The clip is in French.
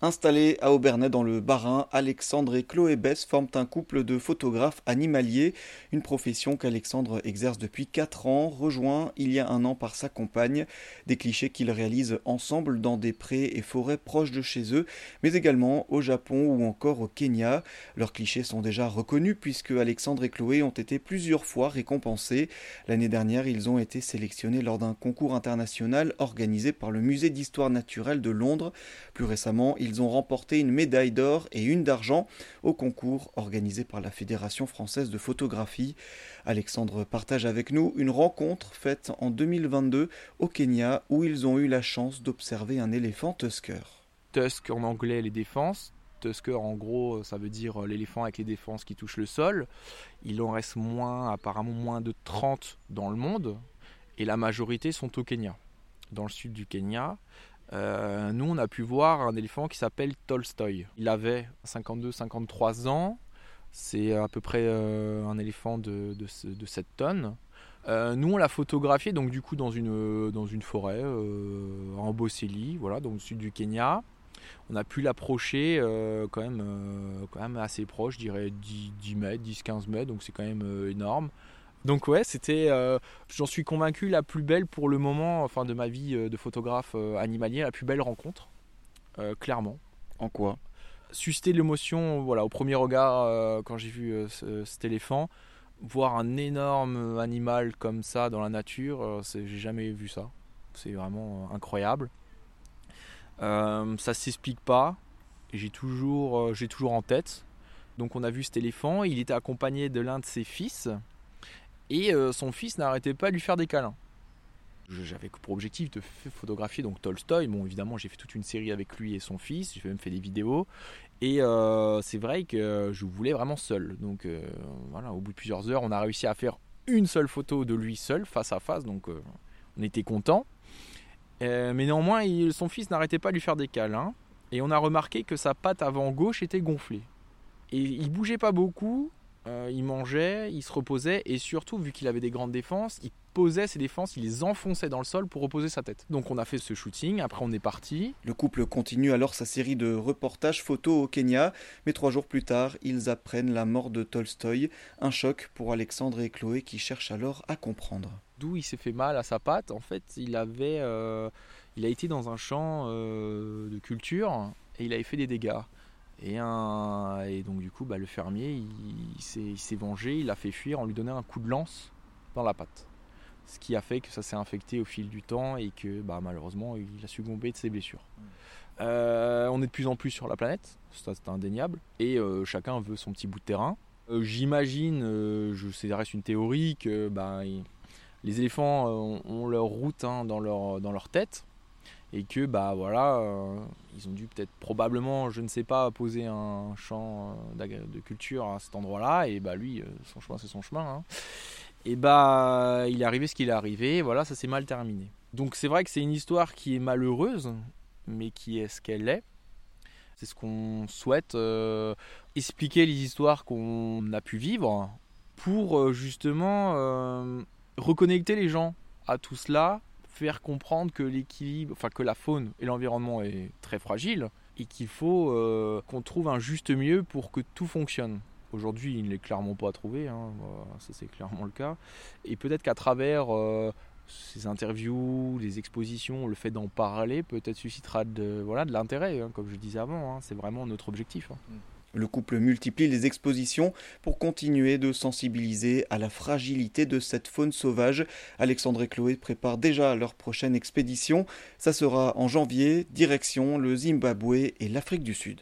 Installés à Aubernais dans le Bas-Rhin, Alexandre et Chloé Bess forment un couple de photographes animaliers, une profession qu'Alexandre exerce depuis 4 ans, rejoint il y a un an par sa compagne, des clichés qu'ils réalisent ensemble dans des prés et forêts proches de chez eux, mais également au Japon ou encore au Kenya. Leurs clichés sont déjà reconnus puisque Alexandre et Chloé ont été plusieurs fois récompensés. L'année dernière, ils ont été sélectionnés lors d'un concours international organisé par le Musée d'histoire naturelle de Londres. Plus récemment, ils ils ont remporté une médaille d'or et une d'argent au concours organisé par la Fédération française de photographie. Alexandre partage avec nous une rencontre faite en 2022 au Kenya où ils ont eu la chance d'observer un éléphant tusker. Tusk en anglais les défenses, Tusker, en gros, ça veut dire l'éléphant avec les défenses qui touchent le sol. Il en reste moins, apparemment moins de 30 dans le monde. Et la majorité sont au Kenya, dans le sud du Kenya. Euh, nous, on a pu voir un éléphant qui s'appelle Tolstoy. Il avait 52-53 ans. C'est à peu près euh, un éléphant de, de, 7 tonnes. Euh, nous, on l'a photographié donc du coup dans une, forêt en Bossélie, voilà, dans le sud du Kenya. On a pu l'approcher quand, même, assez proche, je dirais 10, 10 mètres, 10-15 mètres, donc c'est quand même énorme. Donc ouais, c'était, euh, j'en suis convaincu, la plus belle pour le moment, enfin de ma vie euh, de photographe euh, animalier, la plus belle rencontre, clairement. En quoi? Susciter l'émotion, voilà, au premier regard quand j'ai vu cet éléphant, voir un énorme animal comme ça dans la nature, j'ai jamais vu ça. C'est vraiment incroyable. ça s'explique pas. J'ai toujours, j'ai toujours en tête. Donc on a vu cet éléphant. Il était accompagné de l'un de ses fils et euh, son fils n'arrêtait pas de lui faire des câlins. J'avais pour objectif de photographier donc Tolstoy. Bon, évidemment, j'ai fait toute une série avec lui et son fils. J'ai même fait des vidéos. Et euh, c'est vrai que je voulais vraiment seul. Donc euh, voilà, au bout de plusieurs heures, on a réussi à faire une seule photo de lui seul, face à face. Donc on était content. mais néanmoins, son fils n'arrêtait pas de lui faire des câlins. Et on a remarqué que sa patte avant gauche était gonflée. Et il bougeait pas beaucoup, euh, il mangeait, il se reposait et surtout, vu qu'il avait des grandes défenses, il posait ses défenses, il les enfonçait dans le sol pour reposer sa tête. Donc on a fait ce shooting, après on est parti. Le couple continue alors sa série de reportages photos au Kenya, mais trois jours plus tard, ils apprennent la mort de Tolstoï, un choc pour Alexandre et Chloé qui cherchent alors à comprendre. D'où il s'est fait mal à sa patte, en fait, il avait, euh, il a été dans un champ euh, de culture et il avait fait des dégâts. Et, donc du coup, bah, le fermier, il, s'est vengé, il a fait fuir en lui donnant un coup de lance dans la patte. Ce qui a fait que ça s'est infecté au fil du temps et que bah, malheureusement, il a succombé de ses blessures. Euh, on est de plus en plus sur la planète, ça c'est indéniable, et euh, chacun veut son petit bout de terrain. Euh, j'imagine, je sais, reste une théorie, que bah, les éléphants ont, leur route hein, dans leur tête, et que bah voilà euh, ils ont dû peut-être probablement je ne sais pas poser un champ euh, de culture à cet endroit là et bah lui euh, son chemin c'est son chemin hein. et bah il est arrivé ce qu'il est arrivé voilà ça s'est mal terminé donc c'est vrai que c'est une histoire qui est malheureuse mais qui est ce qu'elle est c'est ce qu'on souhaite expliquer les histoires qu'on a pu vivre pour justement reconnecter les gens à tout cela faire comprendre que l'équilibre, enfin que la faune et l'environnement est très fragile et qu'il faut euh, qu'on trouve un juste milieu pour que tout fonctionne. Aujourd'hui, il n'est clairement pas trouvé, hein, ça c'est clairement le cas. Et peut-être qu'à travers euh, ces interviews, les expositions, le fait d'en parler, peut-être suscitera de voilà de l'intérêt, hein, comme je disais avant. Hein. c'est vraiment notre objectif. Mm. Le couple multiplie les expositions pour continuer de sensibiliser à la fragilité de cette faune sauvage. Alexandre et Chloé préparent déjà leur prochaine expédition. Ça sera en janvier, direction le Zimbabwe et l'Afrique du Sud.